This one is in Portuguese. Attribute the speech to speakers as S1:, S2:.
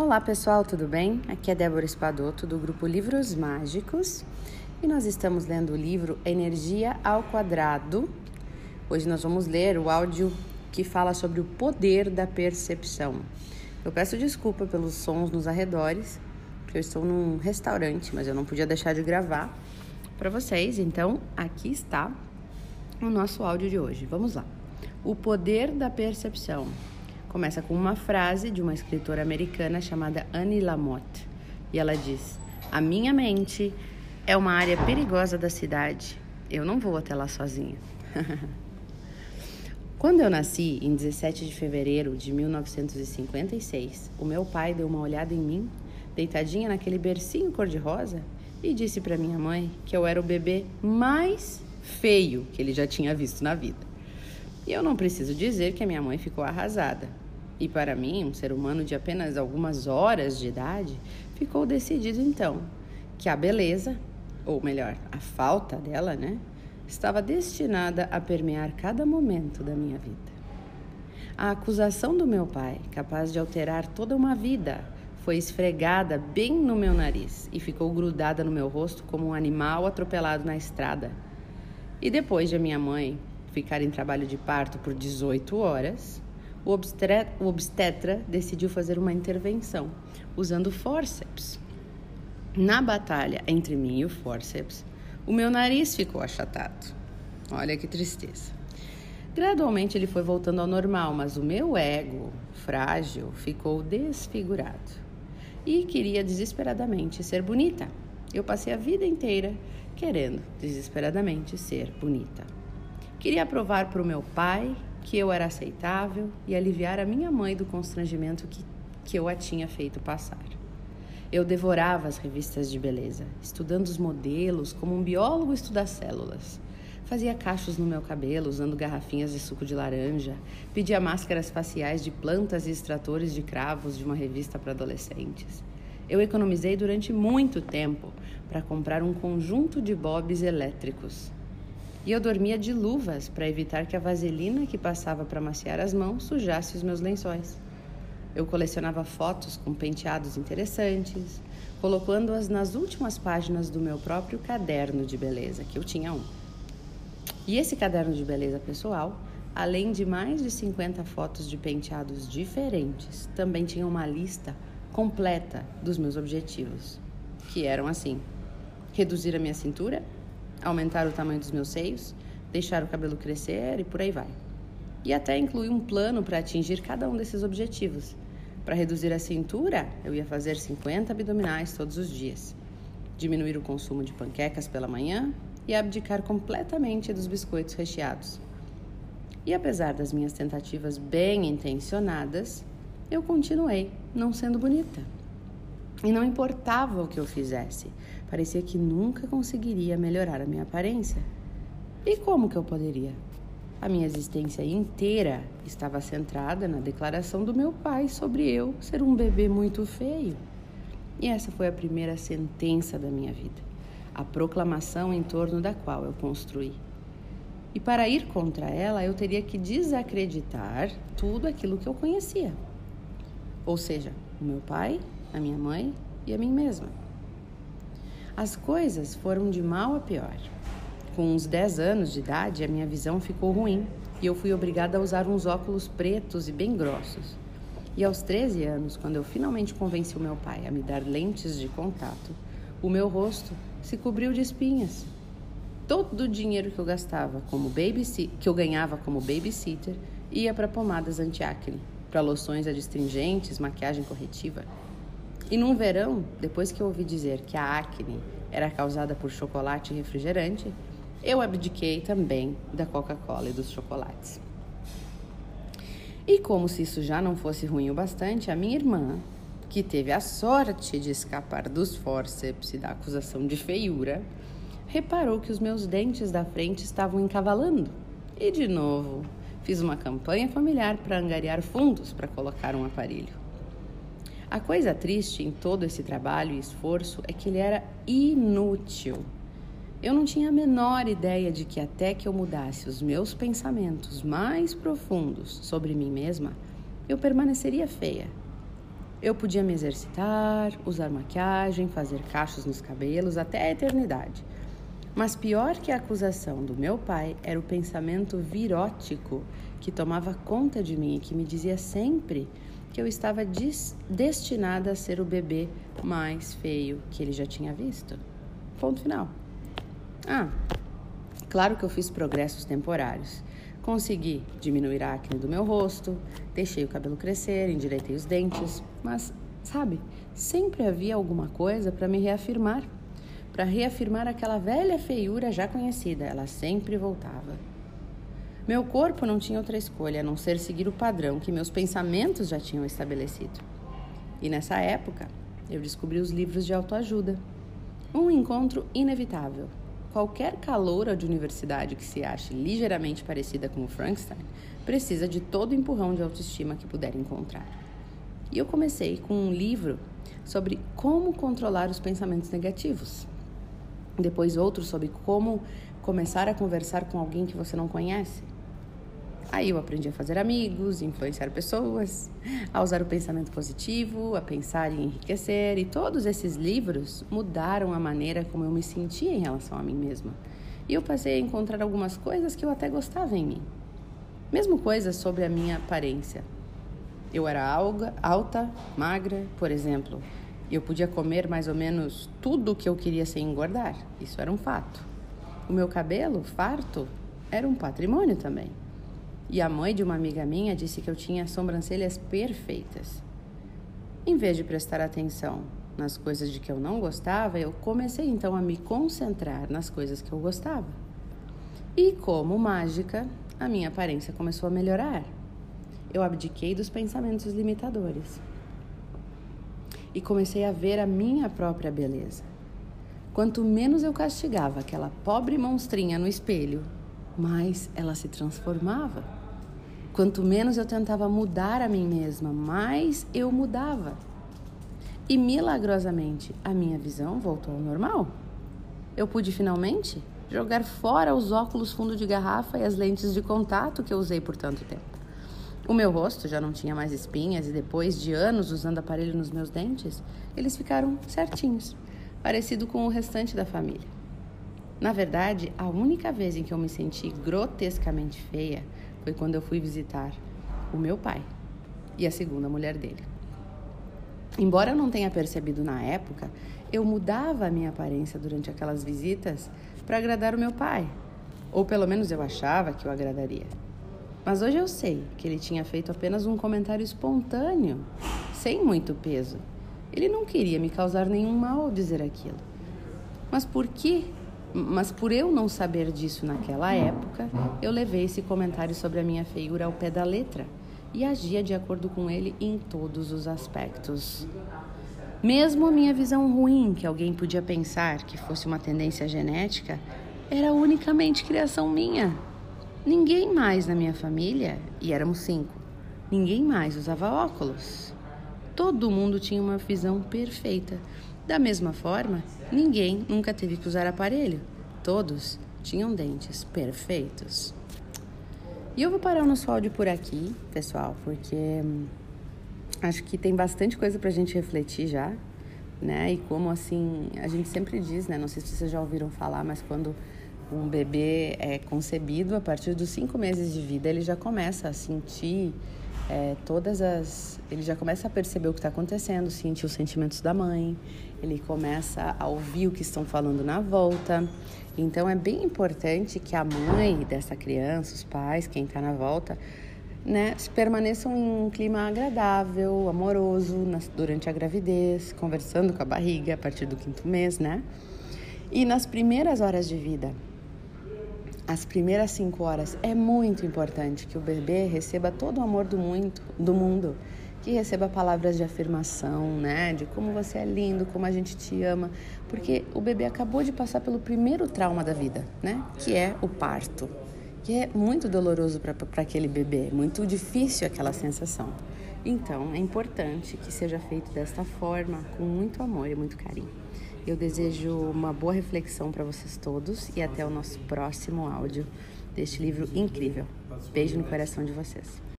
S1: Olá pessoal, tudo bem? Aqui é Débora Espadoto do grupo Livros Mágicos e nós estamos lendo o livro Energia ao Quadrado. Hoje nós vamos ler o áudio que fala sobre o poder da percepção. Eu peço desculpa pelos sons nos arredores, porque eu estou num restaurante, mas eu não podia deixar de gravar para vocês. Então, aqui está o nosso áudio de hoje. Vamos lá. O poder da percepção. Começa com uma frase de uma escritora americana chamada Annie Lamott. E ela diz: A minha mente é uma área perigosa da cidade. Eu não vou até lá sozinha. Quando eu nasci, em 17 de fevereiro de 1956, o meu pai deu uma olhada em mim, deitadinha naquele bercinho cor-de-rosa, e disse para minha mãe que eu era o bebê mais feio que ele já tinha visto na vida. E eu não preciso dizer que a minha mãe ficou arrasada. E para mim, um ser humano de apenas algumas horas de idade, ficou decidido então que a beleza, ou melhor, a falta dela, né, estava destinada a permear cada momento da minha vida. A acusação do meu pai, capaz de alterar toda uma vida, foi esfregada bem no meu nariz e ficou grudada no meu rosto como um animal atropelado na estrada. E depois de minha mãe ficar em trabalho de parto por 18 horas, o obstetra, o obstetra decidiu fazer uma intervenção usando forceps. Na batalha entre mim e o forceps, o meu nariz ficou achatado. Olha que tristeza. Gradualmente ele foi voltando ao normal, mas o meu ego frágil ficou desfigurado. E queria desesperadamente ser bonita. Eu passei a vida inteira querendo desesperadamente ser bonita. Queria provar para o meu pai que eu era aceitável e aliviar a minha mãe do constrangimento que, que eu a tinha feito passar. Eu devorava as revistas de beleza, estudando os modelos como um biólogo estuda células. Fazia cachos no meu cabelo usando garrafinhas de suco de laranja, pedia máscaras faciais de plantas e extratores de cravos de uma revista para adolescentes. Eu economizei durante muito tempo para comprar um conjunto de bobs elétricos e eu dormia de luvas para evitar que a vaselina que passava para maciar as mãos sujasse os meus lençóis. Eu colecionava fotos com penteados interessantes, colocando-as nas últimas páginas do meu próprio caderno de beleza, que eu tinha um. E esse caderno de beleza pessoal, além de mais de 50 fotos de penteados diferentes, também tinha uma lista completa dos meus objetivos, que eram assim: reduzir a minha cintura, aumentar o tamanho dos meus seios, deixar o cabelo crescer e por aí vai. E até incluir um plano para atingir cada um desses objetivos. Para reduzir a cintura, eu ia fazer 50 abdominais todos os dias, diminuir o consumo de panquecas pela manhã e abdicar completamente dos biscoitos recheados. E apesar das minhas tentativas bem intencionadas, eu continuei não sendo bonita. E não importava o que eu fizesse, parecia que nunca conseguiria melhorar a minha aparência. E como que eu poderia? A minha existência inteira estava centrada na declaração do meu pai sobre eu ser um bebê muito feio. E essa foi a primeira sentença da minha vida, a proclamação em torno da qual eu construí. E para ir contra ela, eu teria que desacreditar tudo aquilo que eu conhecia. Ou seja, o meu pai, a minha mãe e a mim mesma. As coisas foram de mal a pior. Com uns 10 anos de idade, a minha visão ficou ruim e eu fui obrigada a usar uns óculos pretos e bem grossos. E aos 13 anos, quando eu finalmente convenci o meu pai a me dar lentes de contato, o meu rosto se cobriu de espinhas. Todo o dinheiro que eu gastava como babysitter, que eu ganhava como babysitter ia para pomadas anti-acne, para loções adstringentes, maquiagem corretiva e num verão, depois que eu ouvi dizer que a acne era causada por chocolate e refrigerante, eu abdiquei também da Coca-Cola e dos chocolates. E como se isso já não fosse ruim o bastante, a minha irmã, que teve a sorte de escapar dos fórceps e da acusação de feiura, reparou que os meus dentes da frente estavam encavalando. E de novo, fiz uma campanha familiar para angariar fundos para colocar um aparelho. A coisa triste em todo esse trabalho e esforço é que ele era inútil. Eu não tinha a menor ideia de que até que eu mudasse os meus pensamentos mais profundos sobre mim mesma, eu permaneceria feia. Eu podia me exercitar, usar maquiagem, fazer cachos nos cabelos até a eternidade. Mas pior que a acusação do meu pai era o pensamento virótico que tomava conta de mim e que me dizia sempre que eu estava destinada a ser o bebê mais feio que ele já tinha visto. Ponto final. Ah, claro que eu fiz progressos temporários. Consegui diminuir a acne do meu rosto, deixei o cabelo crescer, endireitei os dentes, mas, sabe, sempre havia alguma coisa para me reafirmar. Para reafirmar aquela velha feiura já conhecida, ela sempre voltava. Meu corpo não tinha outra escolha a não ser seguir o padrão que meus pensamentos já tinham estabelecido. E nessa época, eu descobri os livros de autoajuda. Um encontro inevitável, Qualquer caloura de universidade que se ache ligeiramente parecida com o Frankenstein precisa de todo o empurrão de autoestima que puder encontrar. E eu comecei com um livro sobre como controlar os pensamentos negativos. Depois outro sobre como começar a conversar com alguém que você não conhece. Aí eu aprendi a fazer amigos, influenciar pessoas, a usar o pensamento positivo, a pensar em enriquecer, e todos esses livros mudaram a maneira como eu me sentia em relação a mim mesma. E eu passei a encontrar algumas coisas que eu até gostava em mim. Mesmo coisas sobre a minha aparência. Eu era alga, alta, magra, por exemplo. Eu podia comer mais ou menos tudo o que eu queria sem engordar. Isso era um fato. O meu cabelo, farto, era um patrimônio também. E a mãe de uma amiga minha disse que eu tinha sobrancelhas perfeitas. Em vez de prestar atenção nas coisas de que eu não gostava, eu comecei então a me concentrar nas coisas que eu gostava. E como mágica, a minha aparência começou a melhorar. Eu abdiquei dos pensamentos limitadores e comecei a ver a minha própria beleza. Quanto menos eu castigava aquela pobre monstrinha no espelho, mais ela se transformava. Quanto menos eu tentava mudar a mim mesma, mais eu mudava. E milagrosamente a minha visão voltou ao normal. Eu pude finalmente jogar fora os óculos fundo de garrafa e as lentes de contato que eu usei por tanto tempo. O meu rosto já não tinha mais espinhas e depois de anos usando aparelho nos meus dentes, eles ficaram certinhos, parecido com o restante da família. Na verdade, a única vez em que eu me senti grotescamente feia foi quando eu fui visitar o meu pai e a segunda mulher dele. Embora eu não tenha percebido na época, eu mudava a minha aparência durante aquelas visitas para agradar o meu pai, ou pelo menos eu achava que o agradaria. Mas hoje eu sei que ele tinha feito apenas um comentário espontâneo, sem muito peso. Ele não queria me causar nenhum mal ao dizer aquilo. Mas por que mas por eu não saber disso naquela época, eu levei esse comentário sobre a minha feiura ao pé da letra e agia de acordo com ele em todos os aspectos. Mesmo a minha visão ruim, que alguém podia pensar que fosse uma tendência genética, era unicamente criação minha. Ninguém mais na minha família, e éramos cinco, ninguém mais usava óculos. Todo mundo tinha uma visão perfeita. Da mesma forma, ninguém nunca teve que usar aparelho. Todos tinham dentes perfeitos. E eu vou parar o nosso áudio por aqui, pessoal, porque hum, acho que tem bastante coisa pra gente refletir já, né? E como assim, a gente sempre diz, né? Não sei se vocês já ouviram falar, mas quando um bebê é concebido, a partir dos cinco meses de vida, ele já começa a sentir é, todas as. Ele já começa a perceber o que está acontecendo, sentir os sentimentos da mãe, ele começa a ouvir o que estão falando na volta. Então é bem importante que a mãe dessa criança, os pais, quem está na volta, né, permaneçam em um clima agradável, amoroso nas, durante a gravidez, conversando com a barriga a partir do quinto mês, né? E nas primeiras horas de vida, as primeiras cinco horas, é muito importante que o bebê receba todo o amor do, muito, do mundo, que receba palavras de afirmação, né? De como você é lindo, como a gente te ama, porque o bebê acabou de passar pelo primeiro trauma da vida, né? Que é o parto, que é muito doloroso para aquele bebê, muito difícil aquela sensação. Então, é importante que seja feito desta forma, com muito amor e muito carinho. Eu desejo uma boa reflexão para vocês todos e até o nosso próximo áudio deste livro incrível. Beijo no coração de vocês.